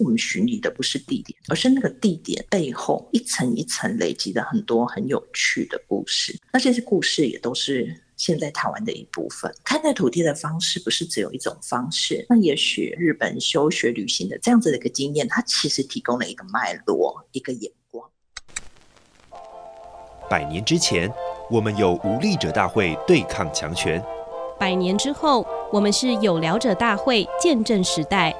我们寻觅的不是地点，而是那个地点背后一层一层累积的很多很有趣的故事。那这些故事也都是现在台湾的一部分。看待土地的方式不是只有一种方式。那也许日本休学旅行的这样子的一个经验，它其实提供了一个脉络，一个眼光。百年之前，我们有无力者大会对抗强权；百年之后，我们是有聊者大会见证时代。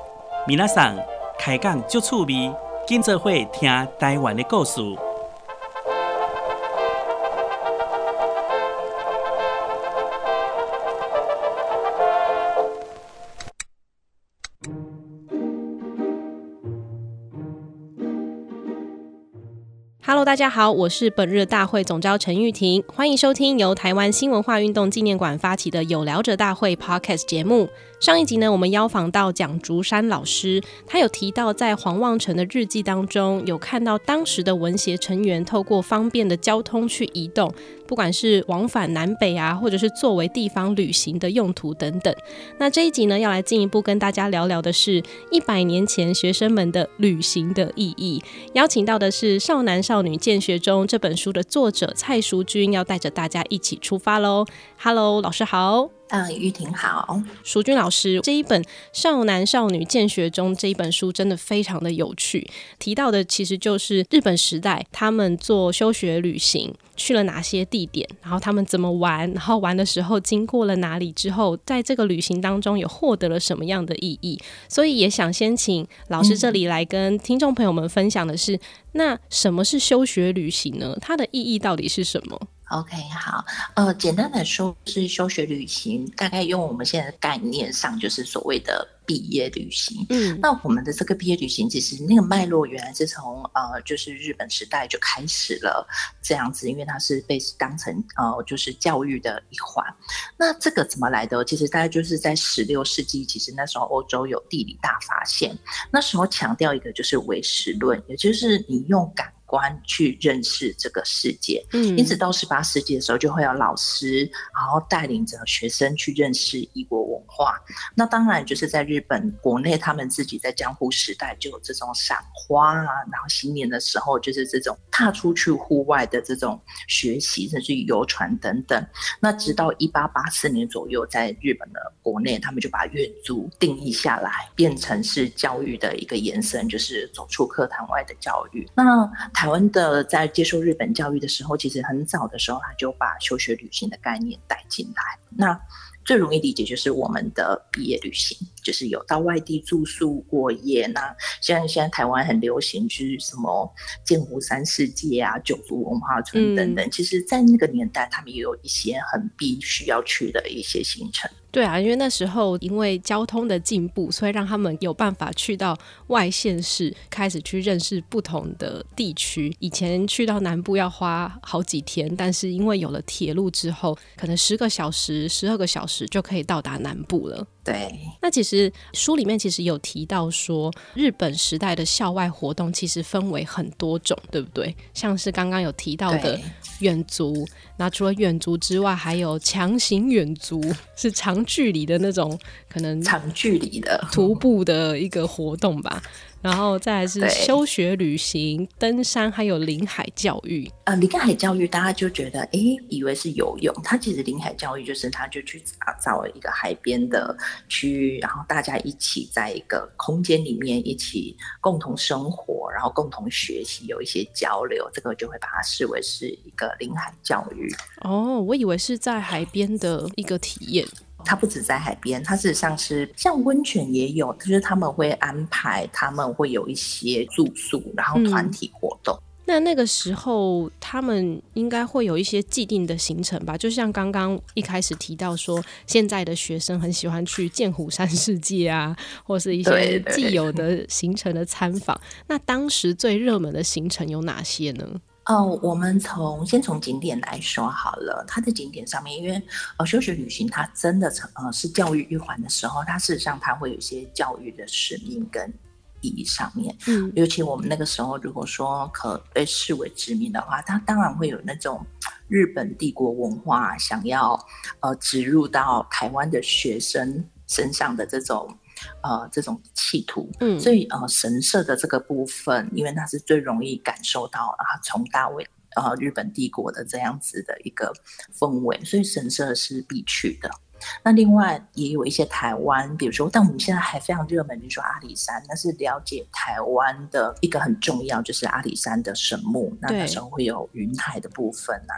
米娜桑开讲就趣味，跟着会听台湾的故事。Hello，大家好，我是本日大会总召陈玉婷，欢迎收听由台湾新文化运动纪念馆发起的有聊者大会 Podcast 节目。上一集呢，我们邀访到蒋竹山老师，他有提到在黄望成的日记当中，有看到当时的文协成员透过方便的交通去移动，不管是往返南北啊，或者是作为地方旅行的用途等等。那这一集呢，要来进一步跟大家聊聊的是一百年前学生们的旅行的意义。邀请到的是《少男少少女见学中》这本书的作者蔡淑君，要带着大家一起出发喽。Hello，老师好。嗯，玉婷好，淑君老师，这一本《少男少女见学中》这一本书真的非常的有趣，提到的其实就是日本时代他们做休学旅行去了哪些地点，然后他们怎么玩，然后玩的时候经过了哪里之后，在这个旅行当中也获得了什么样的意义，所以也想先请老师这里来跟听众朋友们分享的是，嗯、那什么是休学旅行呢？它的意义到底是什么？OK，好，呃，简单来说是休学旅行，大概用我们现在的概念上，就是所谓的毕业旅行。嗯，那我们的这个毕业旅行，其实那个脉络原来是从呃，就是日本时代就开始了这样子，因为它是被当成呃，就是教育的一环。那这个怎么来的？其实大概就是在十六世纪，其实那时候欧洲有地理大发现，那时候强调一个就是唯识论，也就是你用感。观去认识这个世界，嗯，因此到十八世纪的时候，就会有老师，然后带领着学生去认识异国文化。那当然就是在日本国内，他们自己在江户时代就有这种赏花啊，然后新年的时候就是这种踏出去户外的这种学习，甚至游船等等。那直到一八八四年左右，在日本的国内，他们就把月租定义下来，变成是教育的一个延伸，就是走出课堂外的教育。那台湾的在接受日本教育的时候，其实很早的时候，他就把休学旅行的概念带进来。那最容易理解就是我们的毕业旅行，就是有到外地住宿过夜。那像现在台湾很流行去什么剑湖山世界啊、九族文化村等等，其实，在那个年代，他们也有一些很必须要去的一些行程。对啊，因为那时候因为交通的进步，所以让他们有办法去到外县市，开始去认识不同的地区。以前去到南部要花好几天，但是因为有了铁路之后，可能十个小时、十二个小时就可以到达南部了。对，那其实书里面其实有提到说，日本时代的校外活动其实分为很多种，对不对？像是刚刚有提到的远足，那除了远足之外，还有强行远足，是长距离的那种，可能长距离的徒步的一个活动吧。然后再来是休学旅行、登山，还有临海教育。呃，临海教育大家就觉得，哎，以为是游泳。它其实临海教育就是，他就去打造一个海边的区域，然后大家一起在一个空间里面一起共同生活，然后共同学习，有一些交流，这个就会把它视为是一个临海教育。哦，我以为是在海边的一个体验。它不止在海边，它事实上是像温泉也有，就是他们会安排，他们会有一些住宿，然后团体活动。嗯、那那个时候，他们应该会有一些既定的行程吧？就像刚刚一开始提到说，现在的学生很喜欢去剑湖山世界啊，或是一些既有的行程的参访。那当时最热门的行程有哪些呢？哦，我们从先从景点来说好了。它的景点上面，因为呃休学旅行，它真的成呃是教育一环的时候，它事实上它会有一些教育的使命跟意义上面。嗯，尤其我们那个时候，如果说可被视为殖民的话，它当然会有那种日本帝国文化想要呃植入到台湾的学生身上的这种呃这种企图。嗯，所以呃神社的这个部分，因为它是最容易感受到啊从大卫呃日本帝国的这样子的一个氛围，所以神社是必去的。那另外也有一些台湾，比如说，但我们现在还非常热门，比如说阿里山，那是了解台湾的一个很重要，就是阿里山的神木。那那时候会有云海的部分啊。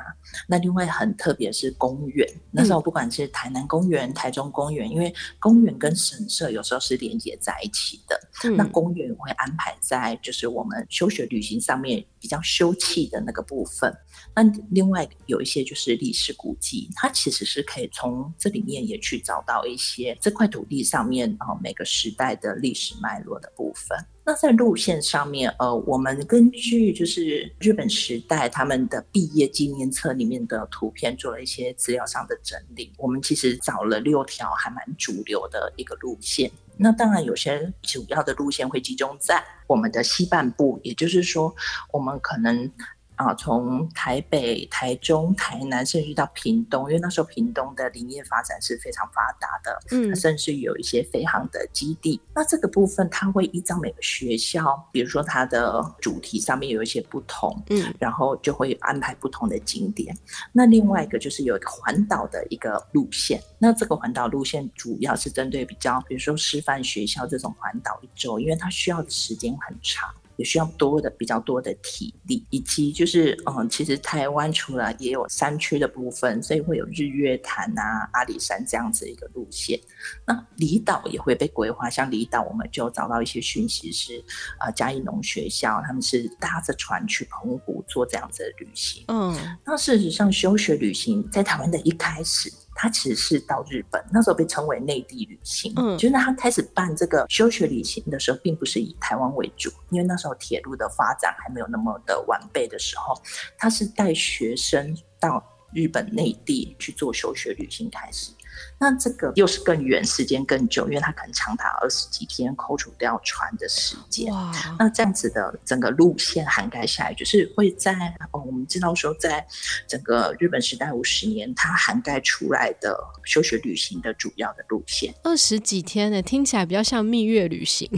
那另外很特别是公园，那时候不管是台南公园、嗯、台中公园，因为公园跟神社有时候是连接在一起的。嗯、那公园会安排在就是我们休学旅行上面比较休憩的那个部分。那另外有一些就是历史古迹，它其实是可以从这里面。也去找到一些这块土地上面啊每个时代的历史脉络的部分。那在路线上面，呃，我们根据就是日本时代他们的毕业纪念册里面的图片做了一些资料上的整理。我们其实找了六条还蛮主流的一个路线。那当然有些主要的路线会集中在我们的西半部，也就是说，我们可能。啊，从台北、台中、台南，甚至到屏东，因为那时候屏东的林业发展是非常发达的，嗯，甚至有一些飞航的基地。那这个部分，它会依照每个学校，比如说它的主题上面有一些不同，嗯，然后就会安排不同的景点。那另外一个就是有一个环岛的一个路线，那这个环岛路线主要是针对比较，比如说师范学校这种环岛一周，因为它需要的时间很长。也需要多的比较多的体力，以及就是嗯，其实台湾除了也有山区的部分，所以会有日月潭啊、阿里山这样子一个路线。那离岛也会被规划，像离岛我们就找到一些讯息是，呃，嘉义农学校他们是搭着船去澎湖做这样子的旅行。嗯，那事实上休学旅行在台湾的一开始。他其实是到日本，那时候被称为内地旅行。嗯，就是他开始办这个休学旅行的时候，并不是以台湾为主，因为那时候铁路的发展还没有那么的完备的时候，他是带学生到日本内地去做休学旅行开始。那这个又是更远，时间更久，因为它可能长达二十几天，扣除掉船的时间。哇！那这样子的整个路线涵盖下来，就是会在哦，我们知道说，在整个日本时代五十年，它涵盖出来的休学旅行的主要的路线，二十几天呢，听起来比较像蜜月旅行，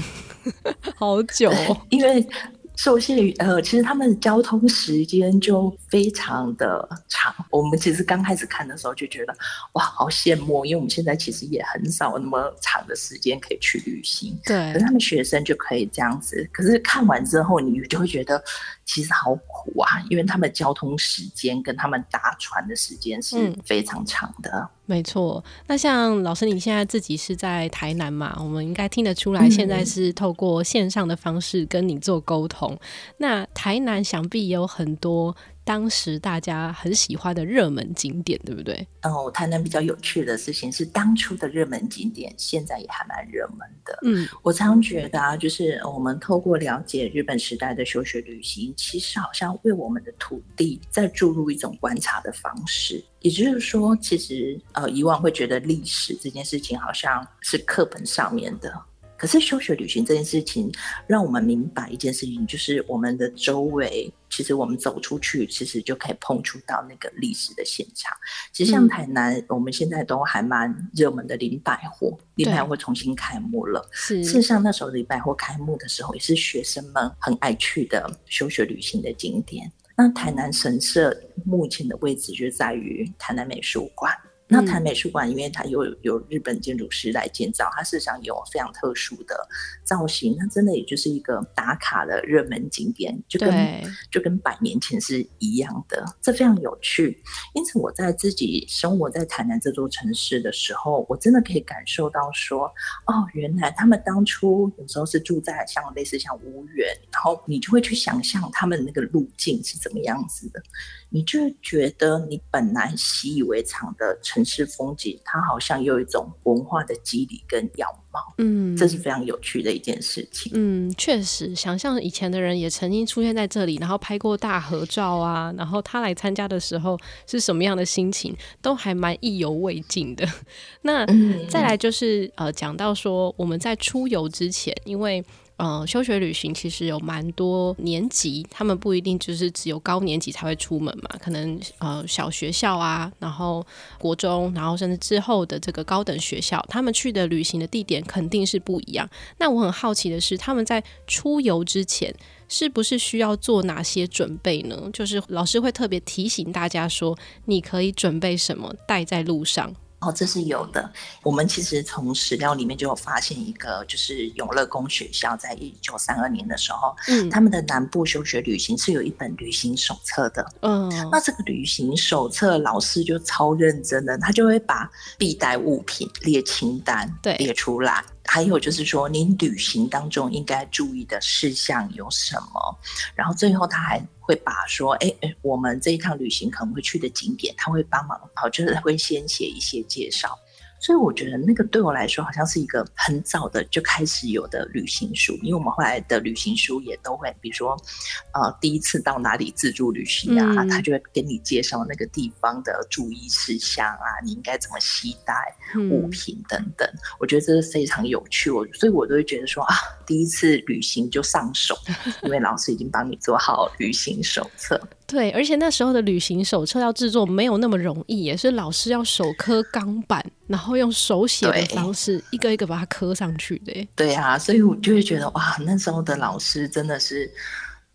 好久哦，因为。受限于呃，其实他们交通时间就非常的长。我们其实刚开始看的时候就觉得，哇，好羡慕，因为我们现在其实也很少那么长的时间可以去旅行。对，可是他们学生就可以这样子。可是看完之后，你就会觉得其实好苦啊，因为他们交通时间跟他们搭船的时间是非常长的。嗯没错，那像老师，你现在自己是在台南嘛？我们应该听得出来，现在是透过线上的方式跟你做沟通。嗯、那台南想必也有很多。当时大家很喜欢的热门景点，对不对？哦，台南比较有趣的事情是，当初的热门景点现在也还蛮热门的。嗯，我常觉得啊，就是我们透过了解日本时代的休学旅行，其实好像为我们的土地在注入一种观察的方式。也就是说，其实呃，以往会觉得历史这件事情好像是课本上面的。可是休学旅行这件事情，让我们明白一件事情，就是我们的周围，其实我们走出去，其实就可以碰触到那个历史的现场。其实像台南，嗯、我们现在都还蛮热门的林百货，林百货重新开幕了。是，事实上那时候林百货开幕的时候，也是学生们很爱去的休学旅行的景点。那台南神社目前的位置就在于台南美术馆。那台美术馆，因为它有有日本建筑师来建造，它事实上有非常特殊的造型，那真的也就是一个打卡的热门景点，就跟就跟百年前是一样的，这非常有趣。因此，我在自己生活在台南这座城市的时候，我真的可以感受到说，哦，原来他们当初有时候是住在像类似像屋苑，然后你就会去想象他们那个路径是怎么样子的。你就觉得你本来习以为常的城市风景，它好像有一种文化的肌理跟样貌，嗯，这是非常有趣的一件事情。嗯，确实，想象以前的人也曾经出现在这里，然后拍过大合照啊，然后他来参加的时候是什么样的心情，都还蛮意犹未尽的。那再来就是呃，讲到说我们在出游之前，因为呃，休学旅行其实有蛮多年级，他们不一定就是只有高年级才会出门嘛，可能呃小学校啊，然后国中，然后甚至之后的这个高等学校，他们去的旅行的地点肯定是不一样。那我很好奇的是，他们在出游之前是不是需要做哪些准备呢？就是老师会特别提醒大家说，你可以准备什么带在路上。哦，这是有的。我们其实从史料里面就有发现一个，就是永乐宫学校在一九三二年的时候，嗯，他们的南部休学旅行是有一本旅行手册的。嗯，那这个旅行手册老师就超认真的，他就会把必带物品列清单，对，列出来。还有就是说，您旅行当中应该注意的事项有什么？然后最后他还会把说，哎哎，我们这一趟旅行可能会去的景点，他会帮忙，好，就是会先写一些介绍。所以我觉得那个对我来说好像是一个很早的就开始有的旅行书，因为我们后来的旅行书也都会，比如说，呃，第一次到哪里自助旅行啊，嗯、他就会给你介绍那个地方的注意事项啊，你应该怎么携带物品等等。嗯、我觉得这是非常有趣，我所以我都会觉得说啊，第一次旅行就上手，因为老师已经帮你做好旅行手册。对，而且那时候的旅行手册要制作没有那么容易，也是老师要手刻钢板，然后用手写的方式一个一个把它刻上去的。对啊，所以我就会觉得哇，那时候的老师真的是。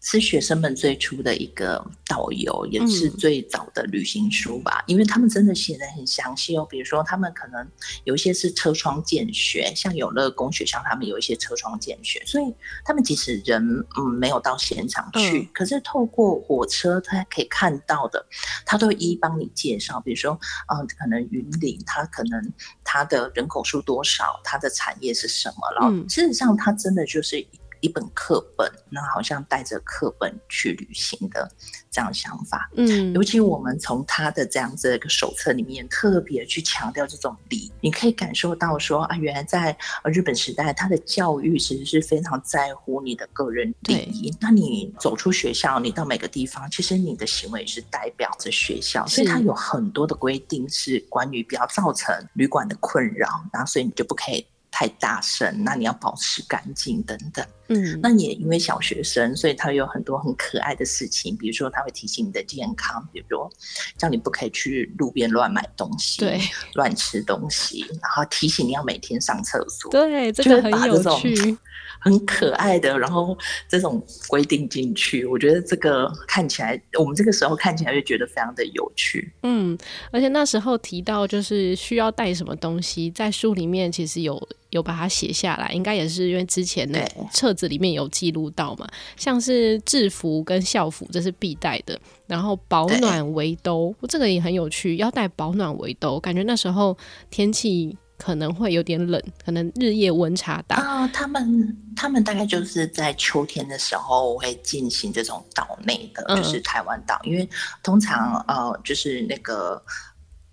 是学生们最初的一个导游，也是最早的旅行书吧，嗯、因为他们真的写的很详细哦。比如说，他们可能有一些是车窗见学，像永乐宫学校，他们有一些车窗见学，所以他们即使人嗯没有到现场去，嗯、可是透过火车他可以看到的，他都一一帮你介绍。比如说，嗯，可能云林，他可能他的人口数多少，他的产业是什么，然后事实上，他真的就是。一本课本，那好像带着课本去旅行的这样想法，嗯，尤其我们从他的这样子的一个手册里面特别去强调这种礼，你可以感受到说啊，原来在日本时代，他的教育其实是非常在乎你的个人礼仪。那你走出学校，你到每个地方，其实你的行为是代表着学校，所以他有很多的规定是关于不要造成旅馆的困扰，然后所以你就不可以。太大声，那你要保持干净等等。嗯，那也因为小学生，所以他有很多很可爱的事情，比如说他会提醒你的健康，比如说叫你不可以去路边乱买东西，对，乱吃东西，然后提醒你要每天上厕所。对，这个很有趣。很可爱的，然后这种规定进去，我觉得这个看起来，我们这个时候看起来就觉得非常的有趣。嗯，而且那时候提到就是需要带什么东西，在书里面其实有有把它写下来，应该也是因为之前的册子里面有记录到嘛，像是制服跟校服这是必带的，然后保暖围兜，这个也很有趣，要带保暖围兜，感觉那时候天气。可能会有点冷，可能日夜温差大啊。他们他们大概就是在秋天的时候会进行这种岛内的，就是台湾岛，嗯、因为通常呃就是那个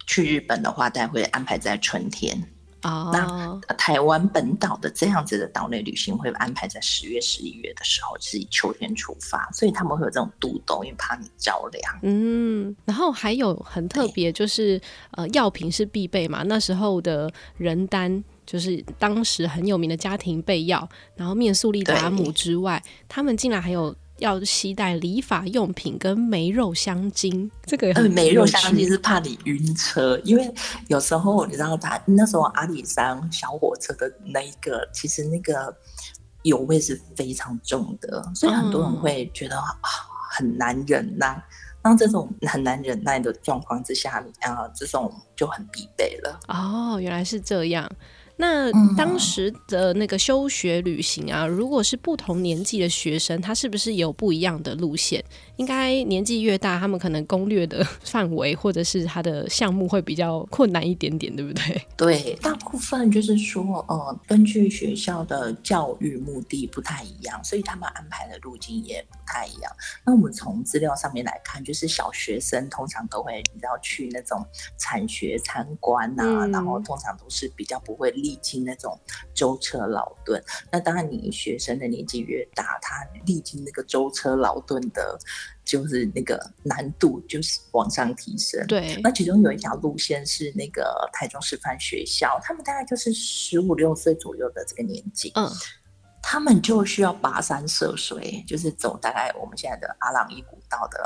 去日本的话，大概会安排在春天。哦，那台湾本岛的这样子的岛内旅行会安排在十月、十一月的时候，是以秋天出发，所以他们会有这种肚兜，因为怕你着凉。嗯，然后还有很特别，就是呃，药品是必备嘛。那时候的人单就是当时很有名的家庭备药，然后面速力达姆之外，他们竟然还有。要携带理发用品跟梅肉香精，这个呃，梅肉香精是怕你晕车，因为有时候你知道他那时候阿里山小火车的那一个，其实那个油味是非常重的，所以很多人会觉得、嗯、很难忍耐。当这种很难忍耐的状况之下，啊，这种就很必备了。哦，原来是这样。那当时的那个休学旅行啊，如果是不同年纪的学生，他是不是有不一样的路线？应该年纪越大，他们可能攻略的范围或者是他的项目会比较困难一点点，对不对？对，大部分就是说，呃，根据学校的教育目的不太一样，所以他们安排的路径也不太一样。那我们从资料上面来看，就是小学生通常都会比较去那种产学参观啊，嗯、然后通常都是比较不会历经那种舟车劳顿。那当然，你学生的年纪越大，他历经那个舟车劳顿的。就是那个难度就是往上提升，对。那其中有一条路线是那个台中师范学校，他们大概就是十五六岁左右的这个年纪，嗯，他们就需要跋山涉水，就是走大概我们现在的阿朗伊古道的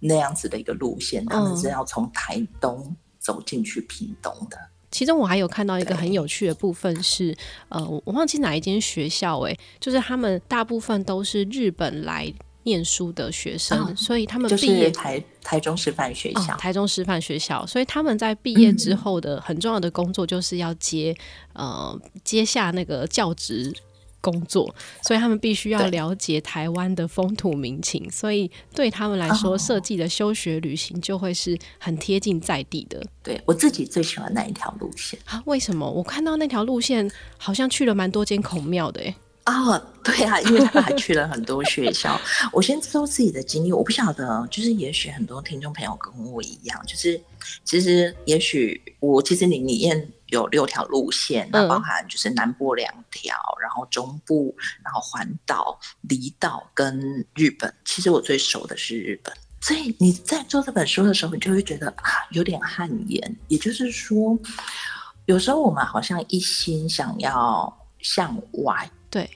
那样子的一个路线，他们是要从台东走进去屏东的。其中我还有看到一个很有趣的部分是，呃，我忘记哪一间学校诶、欸，就是他们大部分都是日本来念书的学生，哦、所以他们毕业就是台台中师范学校、哦，台中师范学校，所以他们在毕业之后的很重要的工作就是要接、嗯、呃接下那个教职。工作，所以他们必须要了解台湾的风土民情，所以对他们来说，设计的休学旅行就会是很贴近在地的。对，我自己最喜欢那一条路线啊？为什么？我看到那条路线好像去了蛮多间孔庙的诶。哦，对啊，因为他们还去了很多学校。我先说自己的经历，我不晓得，就是也许很多听众朋友跟我一样，就是其实也许我其实你里面有六条路线，那包含就是南部两条，然后中部，然后环岛、离岛跟日本。其实我最熟的是日本，所以你在做这本书的时候，你就会觉得啊，有点汗颜。也就是说，有时候我们好像一心想要向外。对，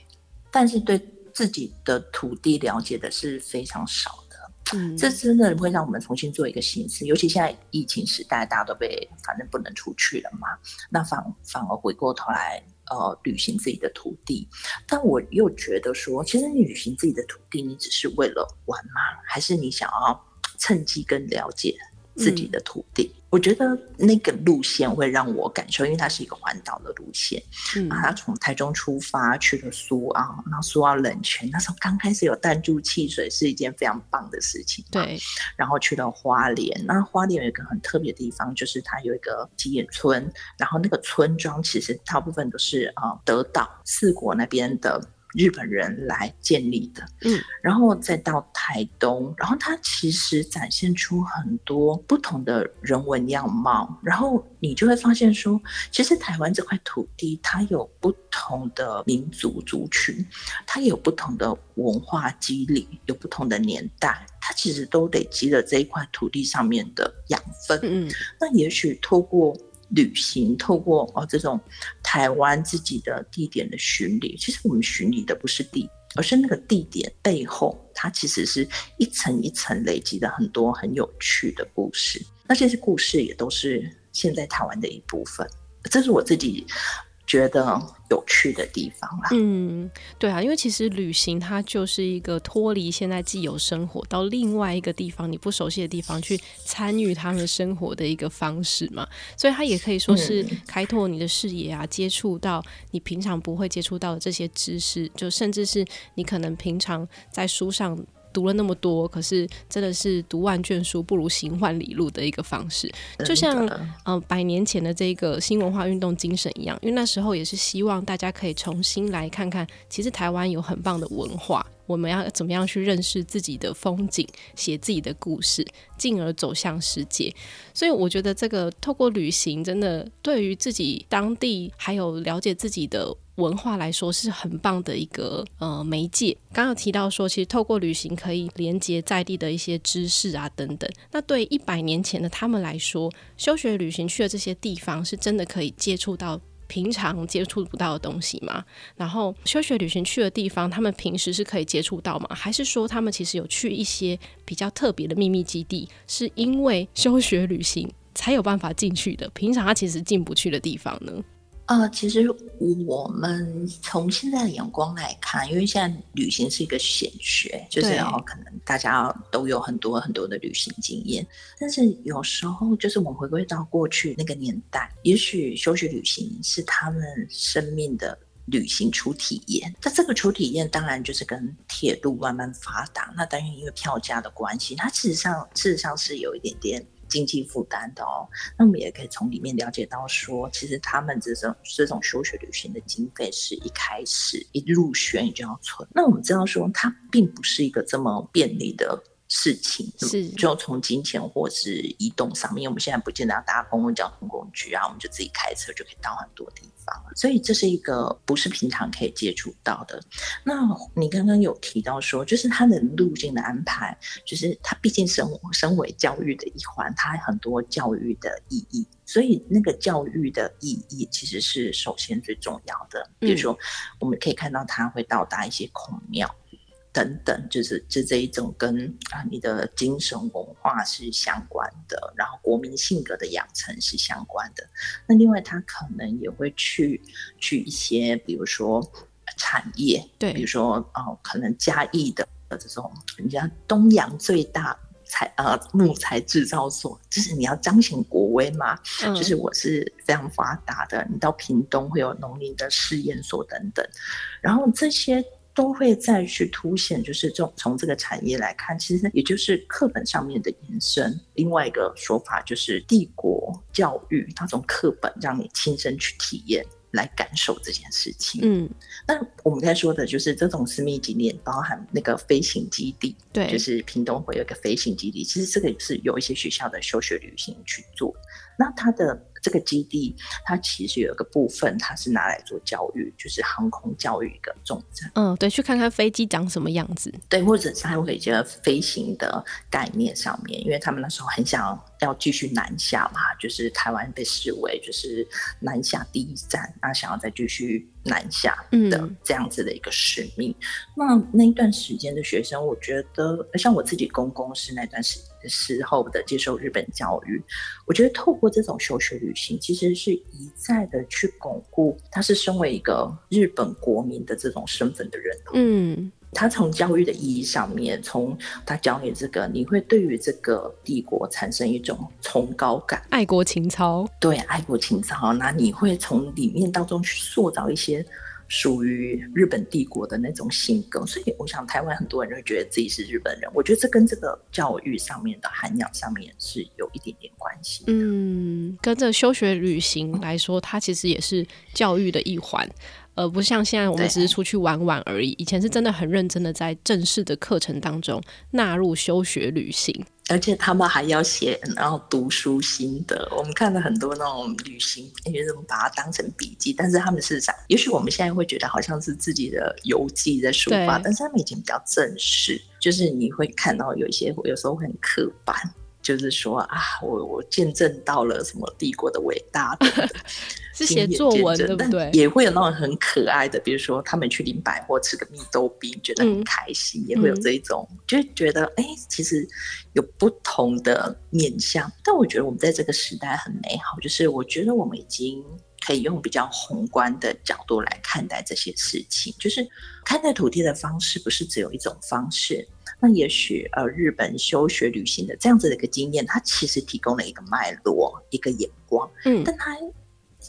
但是对自己的土地了解的是非常少的，嗯，这真的会让我们重新做一个心思。尤其现在疫情时代，大家都被反正不能出去了嘛，那反反而回过头来，呃，旅行自己的土地。但我又觉得说，其实你旅行自己的土地，你只是为了玩吗？还是你想要趁机更了解自己的土地？嗯我觉得那个路线会让我感受，因为它是一个环岛的路线。嗯，啊，他从台中出发去了苏澳，然后苏澳冷泉，那时候刚开始有弹珠汽水是一件非常棒的事情。对，然后去了花莲，那花莲有一个很特别的地方，就是它有一个吉野村，然后那个村庄其实大部分都是啊德岛四国那边的。日本人来建立的，嗯，然后再到台东，然后它其实展现出很多不同的人文样貌，然后你就会发现说，其实台湾这块土地它有不同的民族族群，它有不同的文化肌理，有不同的年代，它其实都累积了这一块土地上面的养分，嗯，那也许透过。旅行透过哦这种台湾自己的地点的巡礼，其实我们巡礼的不是地，而是那个地点背后，它其实是一层一层累积的很多很有趣的故事。那这些故事也都是现在台湾的一部分，这是我自己。觉得有趣的地方啦，嗯，对啊，因为其实旅行它就是一个脱离现在既有生活，到另外一个地方你不熟悉的地方去参与他们生活的一个方式嘛，所以它也可以说是开拓你的视野啊，接触到你平常不会接触到的这些知识，就甚至是你可能平常在书上。读了那么多，可是真的是读万卷书不如行万里路的一个方式，就像嗯、呃、百年前的这个新文化运动精神一样，因为那时候也是希望大家可以重新来看看，其实台湾有很棒的文化。我们要怎么样去认识自己的风景，写自己的故事，进而走向世界。所以我觉得这个透过旅行，真的对于自己当地还有了解自己的文化来说，是很棒的一个呃媒介。刚刚提到说，其实透过旅行可以连接在地的一些知识啊等等。那对一百年前的他们来说，休学旅行去的这些地方，是真的可以接触到。平常接触不到的东西吗？然后休学旅行去的地方，他们平时是可以接触到吗？还是说他们其实有去一些比较特别的秘密基地，是因为休学旅行才有办法进去的？平常他其实进不去的地方呢？呃，其实我们从现在的眼光来看，因为现在旅行是一个显学，就是然后可能大家都有很多很多的旅行经验，但是有时候就是我们回归到过去那个年代，也许休息旅行是他们生命的旅行初体验。那这个初体验当然就是跟铁路慢慢发达，那当然因为票价的关系，它事实上事实上是有一点点。经济负担的哦，那我们也可以从里面了解到说，其实他们这种这种休学旅行的经费是一开始一入学你就要存。那我们知道说，它并不是一个这么便利的事情是，就从金钱或是移动上面，因为我们现在不见得要搭公共交通工具啊，我们就自己开车就可以到很多地方了。所以这是一个不是平常可以接触到的。那你刚刚有提到说，就是它的路径的安排，就是它毕竟身身为教育的一环，它很多教育的意义，所以那个教育的意义其实是首先最重要的。比如说，我们可以看到它会到达一些孔庙。等等，就是就这一种跟啊你的精神文化是相关的，然后国民性格的养成是相关的。那另外，他可能也会去去一些，比如说产业，对，比如说哦，可能嘉义的这种，人家东洋最大材呃木材制造所，就是你要彰显国威嘛，嗯，就是我是非常发达的。你到屏东会有农林的试验所等等，然后这些。都会再去凸显，就是从从这个产业来看，其实也就是课本上面的延伸。另外一个说法就是帝国教育，它从课本让你亲身去体验，来感受这件事情。嗯，那我们在说的就是这种私密景点，包含那个飞行基地，对，就是屏东会有一个飞行基地。其实这个也是有一些学校的休学旅行去做，那它的。这个基地，它其实有一个部分，它是拿来做教育，就是航空教育一个重镇。嗯，对，去看看飞机长什么样子。对，或者是还有一些飞行的概念上面，因为他们那时候很想要继续南下嘛，就是台湾被视为就是南下第一站，那想要再继续南下的这样子的一个使命。嗯、那那一段时间的学生，我觉得像我自己公公是那段时时候的接受日本教育，我觉得透过这种休学旅行，其实是一再的去巩固他是身为一个日本国民的这种身份的认同。嗯。他从教育的意义上面，从他教你这个，你会对于这个帝国产生一种崇高感、爱国情操。对，爱国情操，那你会从里面当中去塑造一些属于日本帝国的那种性格。所以，我想台湾很多人会觉得自己是日本人。我觉得这跟这个教育上面的涵养上面是有一点点关系。嗯，跟这休学旅行来说，它其实也是教育的一环。而不像现在我们只是出去玩玩而已。以前是真的很认真的在正式的课程当中纳入休学旅行，而且他们还要写，然后读书心得。我们看了很多那种旅行，因为我们把它当成笔记，但是他们是想，也许我们现在会觉得好像是自己的游记在抒发，但是他们已经比较正式，就是你会看到有一些有时候会很刻板。就是说啊，我我见证到了什么帝国的伟大的，是写作文对不对？也会有那种很可爱的，比如说他们去林百货吃个蜜豆冰，觉得很开心，嗯、也会有这一种，嗯、就觉得哎、欸，其实有不同的面向。但我觉得我们在这个时代很美好，就是我觉得我们已经可以用比较宏观的角度来看待这些事情，就是看待土地的方式不是只有一种方式。那也许呃，日本休学旅行的这样子的一个经验，它其实提供了一个脉络，一个眼光，嗯，但它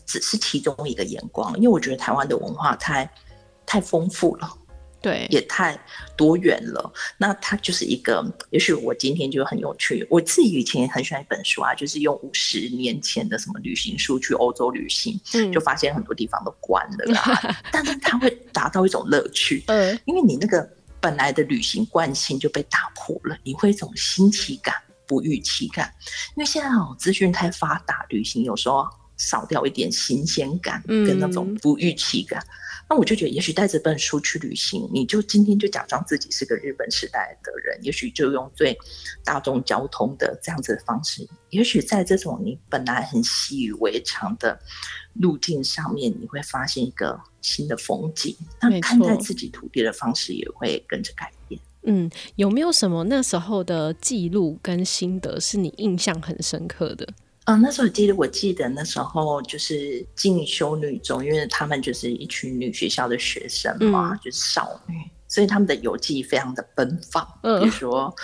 只是其中一个眼光，因为我觉得台湾的文化太太丰富了，对，也太多元了。那它就是一个，也许我今天就很有趣，我自己以前也很喜欢一本书啊，就是用五十年前的什么旅行书去欧洲旅行，嗯，就发现很多地方都关了啦，但是它会达到一种乐趣，嗯，因为你那个。本来的旅行惯性就被打破了，你会一种新奇感、不预期感。因为现在哦，资讯太发达，旅行有时候少掉一点新鲜感跟那种不预期感。嗯、那我就觉得，也许带着本书去旅行，你就今天就假装自己是个日本时代的人，也许就用最大众交通的这样子的方式，也许在这种你本来很习以为常的。路径上面，你会发现一个新的风景。那看待自己土地的方式也会跟着改变。嗯，有没有什么那时候的记录跟心得是你印象很深刻的？嗯，那时候记得，我记得那时候就是进修女中，因为他们就是一群女学校的学生嘛，嗯、就是少女，所以他们的游记非常的奔放。嗯，比如说。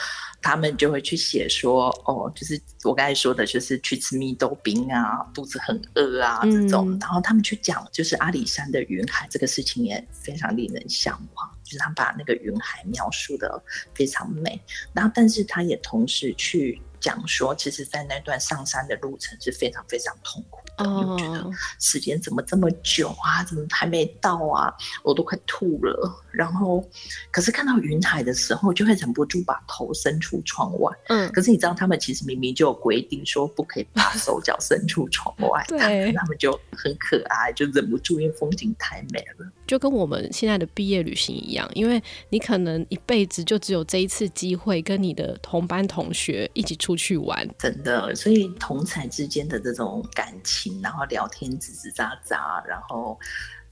他们就会去写说，哦，就是我刚才说的，就是去吃蜜豆冰啊，肚子很饿啊这种。嗯、然后他们去讲，就是阿里山的云海这个事情也非常令人向往，就是他把那个云海描述的非常美。然后，但是他也同时去讲说，其实，在那段上山的路程是非常非常痛苦的，因为我觉得时间怎么这么久啊？怎么还没到啊？我都快吐了。然后，可是看到云海的时候，就会忍不住把头伸出窗外。嗯，可是你知道，他们其实明明就有规定说不可以把手脚伸出窗外，对，他们就很可爱，就忍不住，因为风景太美了。就跟我们现在的毕业旅行一样，因为你可能一辈子就只有这一次机会跟你的同班同学一起出去玩，真的。所以同才之间的这种感情，然后聊天吱吱喳喳，然后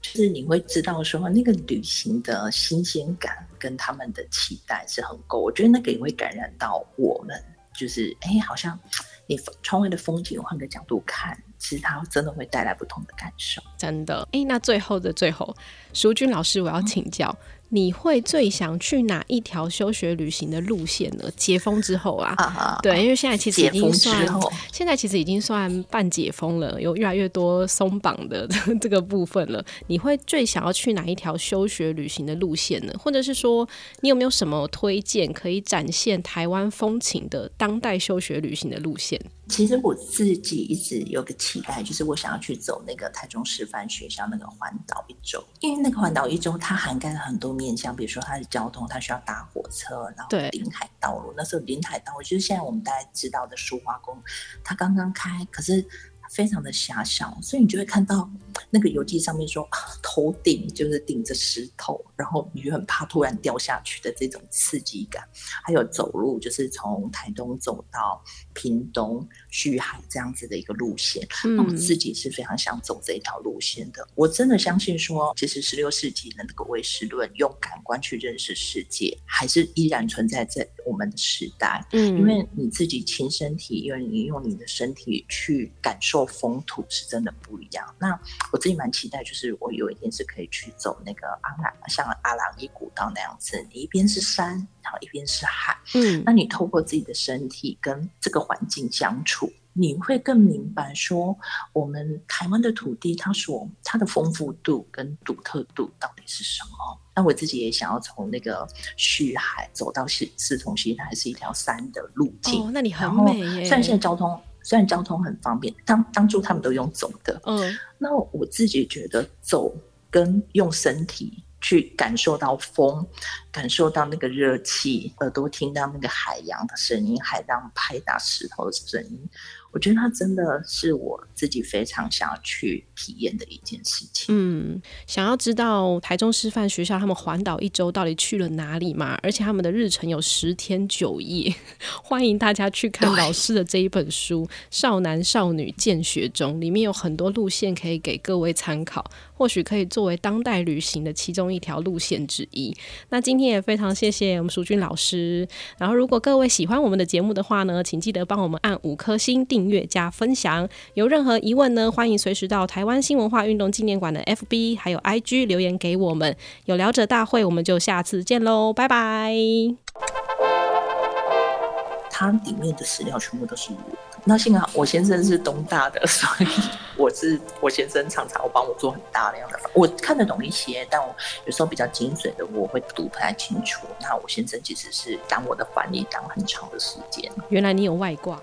就是你会知道说那个旅行的新鲜感跟他们的期待是很够。我觉得那个也会感染到我们，就是哎，好像你窗外的风景换个角度看。其实它真的会带来不同的感受，真的。哎，那最后的最后，淑君老师，我要请教。嗯你会最想去哪一条休学旅行的路线呢？解封之后啊，uh, 对，因为现在其实已经算，现在其实已经算半解封了，有越来越多松绑的 这个部分了。你会最想要去哪一条休学旅行的路线呢？或者是说，你有没有什么推荐可以展现台湾风情的当代休学旅行的路线？其实我自己一直有个期待，就是我想要去走那个台中师范学校那个环岛一周，因为那个环岛一周它涵盖了很多面向，比如说它的交通，它需要搭火车，然后临海道路。那时候临海道路就是现在我们大家知道的苏花宫，它刚刚开，可是。非常的狭小，所以你就会看到那个游记上面说，头顶就是顶着石头，然后你就很怕突然掉下去的这种刺激感。还有走路，就是从台东走到屏东旭海这样子的一个路线。嗯、那我自己是非常想走这条路线的。我真的相信说，其实十六世纪的那个唯识论，用感官去认识世界，还是依然存在在我们的时代。嗯，因为你自己亲身体验，因为你用你的身体去感受。风土是真的不一样。那我自己蛮期待，就是我有一天是可以去走那个阿朗，像阿朗伊古道那样子，你一边是山，一边是海。嗯，那你透过自己的身体跟这个环境相处，你会更明白说，我们台湾的土地它所它的丰富度跟独特度到底是什么？那我自己也想要从那个旭海走到四四重溪，它还是一条山的路径。哦，那你很美耶。虽然现在交通。虽然交通很方便，当当初他们都用走的，嗯，那我自己觉得走跟用身体去感受到风，感受到那个热气，耳朵听到那个海洋的声音，海浪拍打石头的声音。我觉得它真的是我自己非常想要去体验的一件事情。嗯，想要知道台中师范学校他们环岛一周到底去了哪里吗？而且他们的日程有十天九夜，欢迎大家去看老师的这一本书《少男少女见学中》，里面有很多路线可以给各位参考，或许可以作为当代旅行的其中一条路线之一。那今天也非常谢谢我们淑君老师。然后，如果各位喜欢我们的节目的话呢，请记得帮我们按五颗星订阅加分享，有任何疑问呢，欢迎随时到台湾新文化运动纪念馆的 FB 还有 IG 留言给我们。有聊者大会，我们就下次见喽，拜拜。它里面的史料全部都是我。那幸好我先生是东大的，所以我是我先生常常我帮我做很大量的，我看得懂一些，但我有时候比较精髓的我会读不太清楚。那我先生其实是当我的翻译当很长的时间。原来你有外挂。